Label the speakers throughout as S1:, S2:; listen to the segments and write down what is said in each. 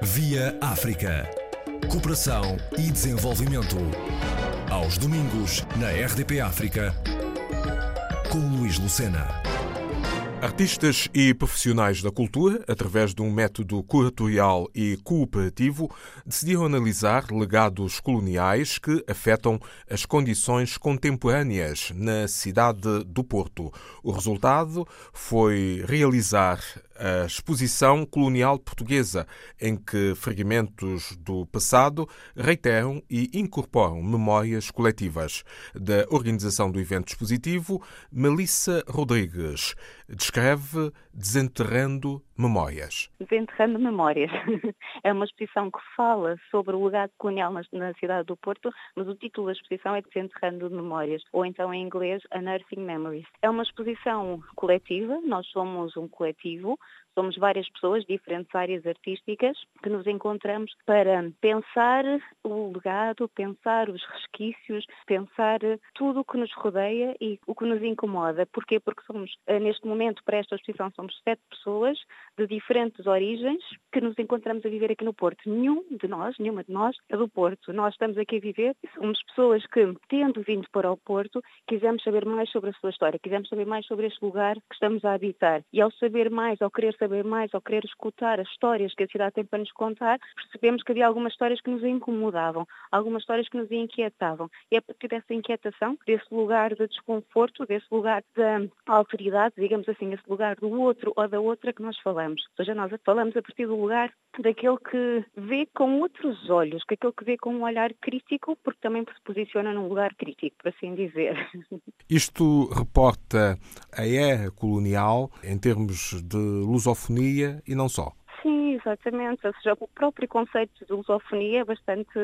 S1: Via África. Cooperação e desenvolvimento. Aos domingos, na RDP África, com Luís Lucena.
S2: Artistas e profissionais da cultura, através de um método curatorial e cooperativo, decidiram analisar legados coloniais que afetam as condições contemporâneas na cidade do Porto. O resultado foi realizar a exposição colonial portuguesa, em que fragmentos do passado reiteram e incorporam memórias coletivas. Da organização do evento expositivo, Melissa Rodrigues descreve Desenterrando Memórias.
S3: Desenterrando Memórias. É uma exposição que fala sobre o legado colonial na cidade do Porto, mas o título da exposição é Desenterrando Memórias, ou então em inglês Unearthing Memories. É uma exposição coletiva, nós somos um coletivo, Somos várias pessoas, diferentes áreas artísticas, que nos encontramos para pensar o legado, pensar os resquícios, pensar tudo o que nos rodeia e o que nos incomoda. Porquê? Porque somos, eh, neste momento, para esta exposição, somos sete pessoas de diferentes origens que nos encontramos a viver aqui no Porto. Nenhum de nós, nenhuma de nós é do Porto. Nós estamos aqui a viver, somos pessoas que, tendo vindo para o Porto, quisemos saber mais sobre a sua história, quisemos saber mais sobre este lugar que estamos a habitar. E ao saber mais, ao querer saber saber mais ou querer escutar as histórias que a cidade tem para nos contar, percebemos que havia algumas histórias que nos incomodavam, algumas histórias que nos inquietavam. E a partir dessa inquietação, desse lugar de desconforto, desse lugar da alteridade, digamos assim, esse lugar do outro ou da outra que nós falamos. Ou seja, nós falamos a partir do lugar daquele que vê com outros olhos, que aquele que vê com um olhar crítico, porque também se posiciona num lugar crítico, por assim dizer.
S2: Isto reporta a era colonial em termos de lusofonia e não só.
S3: Sim, exatamente. Ou seja, o próprio conceito de lusofonia é bastante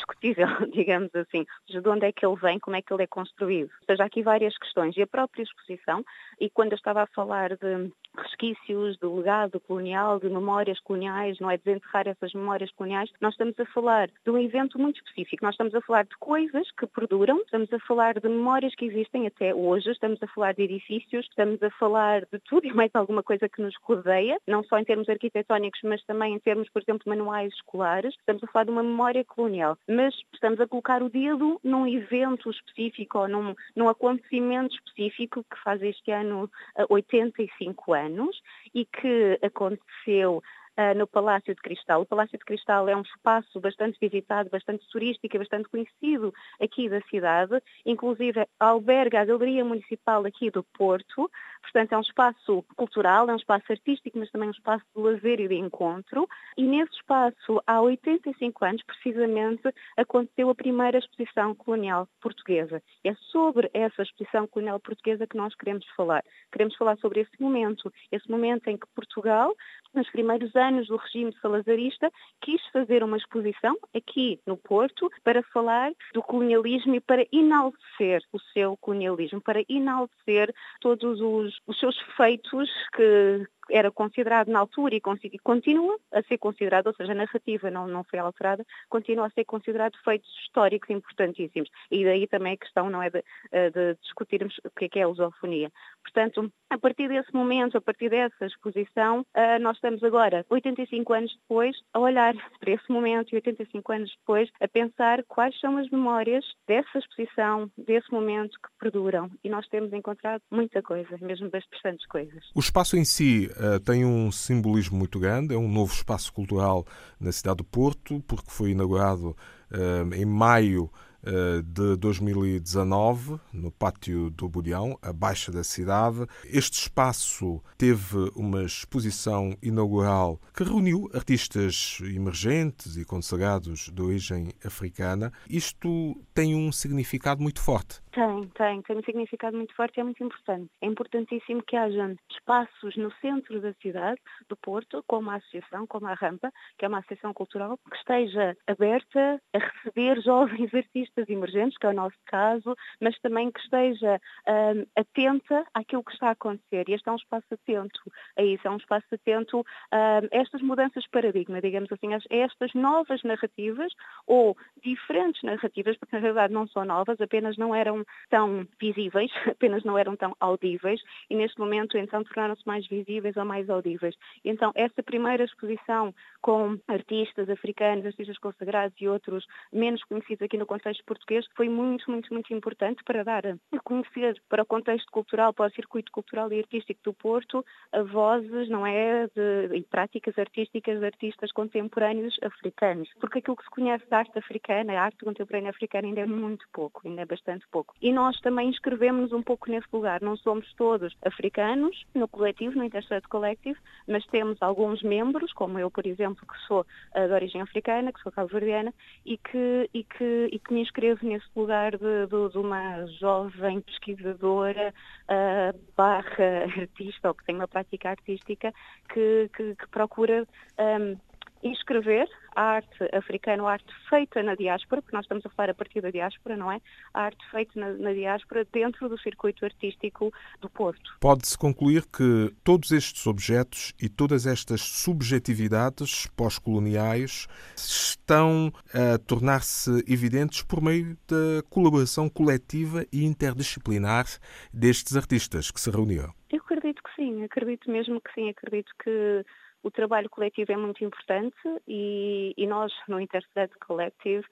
S3: discutível, digamos assim. De onde é que ele vem, como é que ele é construído. Ou seja, há aqui várias questões. E a própria exposição, e quando eu estava a falar de resquícios, de legado colonial, de memórias coloniais, não é desenterrar essas memórias coloniais, nós estamos a falar de um evento muito específico. Nós estamos a falar de coisas que perduram, estamos a falar de memórias que existem até hoje, estamos a falar de edifícios, estamos a falar de tudo e mais alguma coisa que nos rodeia, não só em termos arquitetónicos, mas também em termos, por exemplo, manuais escolares. Estamos a falar de uma memória colonial, mas estamos a colocar o dedo num evento específico ou num, num acontecimento específico que faz este ano 85 anos e que aconteceu uh, no Palácio de Cristal. O Palácio de Cristal é um espaço bastante visitado, bastante turístico e bastante conhecido aqui da cidade, inclusive alberga a Galeria Municipal aqui do Porto, portanto é um espaço cultural, é um espaço artístico, mas também um espaço de lazer e de encontro. E nesse espaço, há 85 anos, precisamente, aconteceu a primeira exposição colonial portuguesa. É sobre essa exposição colonial portuguesa que nós queremos falar. Queremos falar sobre esse momento, esse momento em que Portugal, nos primeiros anos, anos do regime salazarista, quis fazer uma exposição aqui no Porto para falar do colonialismo e para enaltecer o seu colonialismo, para enaltecer todos os, os seus feitos que, era considerado na altura e continua a ser considerado, ou seja, a narrativa não, não foi alterada, continua a ser considerado feitos históricos importantíssimos. E daí também a questão não é de, eh, de discutirmos o que é, que é a lusofonia. Portanto, a partir desse momento, a partir dessa exposição, eh, nós estamos agora, 85 anos depois, a olhar para esse momento e 85 anos depois, a pensar quais são as memórias dessa exposição, desse momento que perduram. E nós temos encontrado muita coisa, mesmo bastantes coisas.
S2: O espaço em si tem um simbolismo muito grande, é um novo espaço cultural na cidade do Porto, porque foi inaugurado uh, em maio eh, de 2019, no pátio do Bulhão, abaixo da cidade. Este espaço teve uma exposição inaugural que reuniu artistas emergentes e consagrados de origem africana. Isto tem um significado muito forte.
S3: Tem, tem, tem um significado muito forte e é muito importante. É importantíssimo que haja espaços no centro da cidade, do Porto, como a associação, como a Rampa, que é uma associação cultural, que esteja aberta a receber jovens artistas emergentes, que é o nosso caso, mas também que esteja um, atenta àquilo que está a acontecer. E este é um espaço atento a isso, é um espaço atento um, a estas mudanças de paradigma, digamos assim, a estas novas narrativas ou diferentes narrativas, porque na realidade não são novas, apenas não eram tão visíveis, apenas não eram tão audíveis, e neste momento então tornaram-se mais visíveis ou mais audíveis. Então, essa primeira exposição com artistas africanos, artistas consagrados e outros menos conhecidos aqui no contexto português foi muito, muito, muito importante para dar a conhecer para o contexto cultural, para o circuito cultural e artístico do Porto, a vozes, não é, de, práticas artísticas de artistas contemporâneos africanos. Porque aquilo que se conhece da arte africana, a arte contemporânea africana ainda é muito pouco, ainda é bastante pouco. E nós também inscrevemos-nos um pouco nesse lugar. Não somos todos africanos no coletivo, no Interstrate Collective, mas temos alguns membros, como eu, por exemplo, que sou uh, de origem africana, que sou cabo-verdiana, e que, e, que, e que me inscrevo nesse lugar de, de, de uma jovem pesquisadora uh, barra artista, ou que tem uma prática artística, que, que, que procura um, inscrever a arte africana, a arte feita na diáspora, porque nós estamos a falar a partir da diáspora, não é? A arte feita na, na diáspora dentro do circuito artístico do Porto.
S2: Pode-se concluir que todos estes objetos e todas estas subjetividades pós-coloniais estão a tornar-se evidentes por meio da colaboração coletiva e interdisciplinar destes artistas que se reuniram.
S3: Eu acredito que sim, acredito mesmo que sim, acredito que o trabalho coletivo é muito importante e, e nós, no Intercept Collective,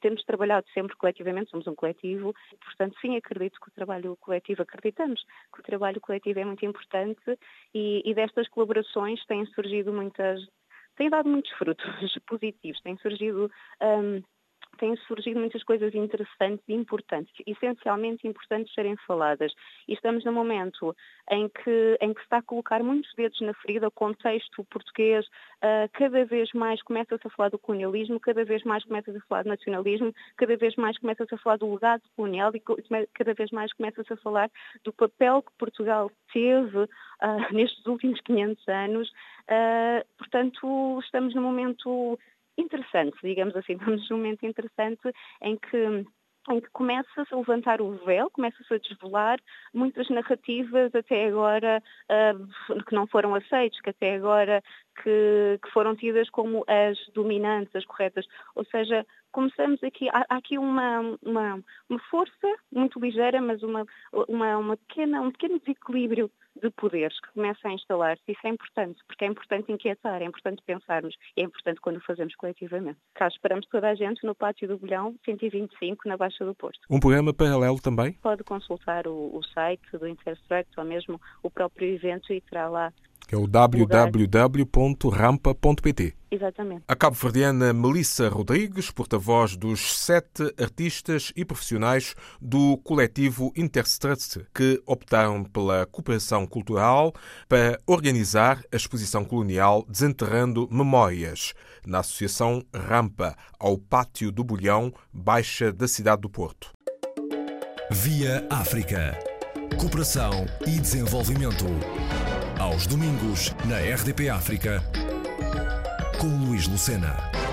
S3: temos trabalhado sempre coletivamente, somos um coletivo, portanto, sim, acredito que o trabalho coletivo, acreditamos que o trabalho coletivo é muito importante e, e destas colaborações têm surgido muitas, têm dado muitos frutos positivos, têm surgido um, têm surgido muitas coisas interessantes e importantes, essencialmente importantes serem faladas. E estamos num momento em que, em que se está a colocar muitos dedos na ferida, o contexto português uh, cada vez mais começa-se a falar do colonialismo, cada vez mais começa-se a falar do nacionalismo, cada vez mais começa-se a falar do legado colonial e cada vez mais começa-se a falar do papel que Portugal teve uh, nestes últimos 500 anos. Uh, portanto, estamos num momento interessante, digamos assim, estamos num momento interessante em que em que começa-se a levantar o véu, começa-se a desvelar muitas narrativas até agora uh, que não foram aceitas, que até agora que, que, foram tidas como as dominantes, as corretas. Ou seja, começamos aqui, há, há aqui uma, uma, uma, força muito ligeira, mas uma, uma, uma pequena, um pequeno desequilíbrio de poderes que começa a instalar-se. Isso é importante, porque é importante inquietar, é importante pensarmos e é importante quando o fazemos coletivamente. Cá esperamos toda a gente no Pátio do Bolhão, 125, na Baixa do Porto.
S2: Um programa paralelo também?
S3: Pode consultar o, o site do Interstruct ou mesmo o próprio evento e terá lá
S2: que é o www.rampa.pt.
S3: Exatamente.
S2: A cabo-verdiana Melissa Rodrigues, porta-voz dos sete artistas e profissionais do coletivo Interstrust, que optaram pela cooperação cultural para organizar a exposição colonial Desenterrando Memórias, na Associação Rampa, ao Pátio do Bolhão, Baixa da cidade do Porto.
S1: Via África. Cooperação e desenvolvimento. Aos domingos, na RDP África, com Luís Lucena.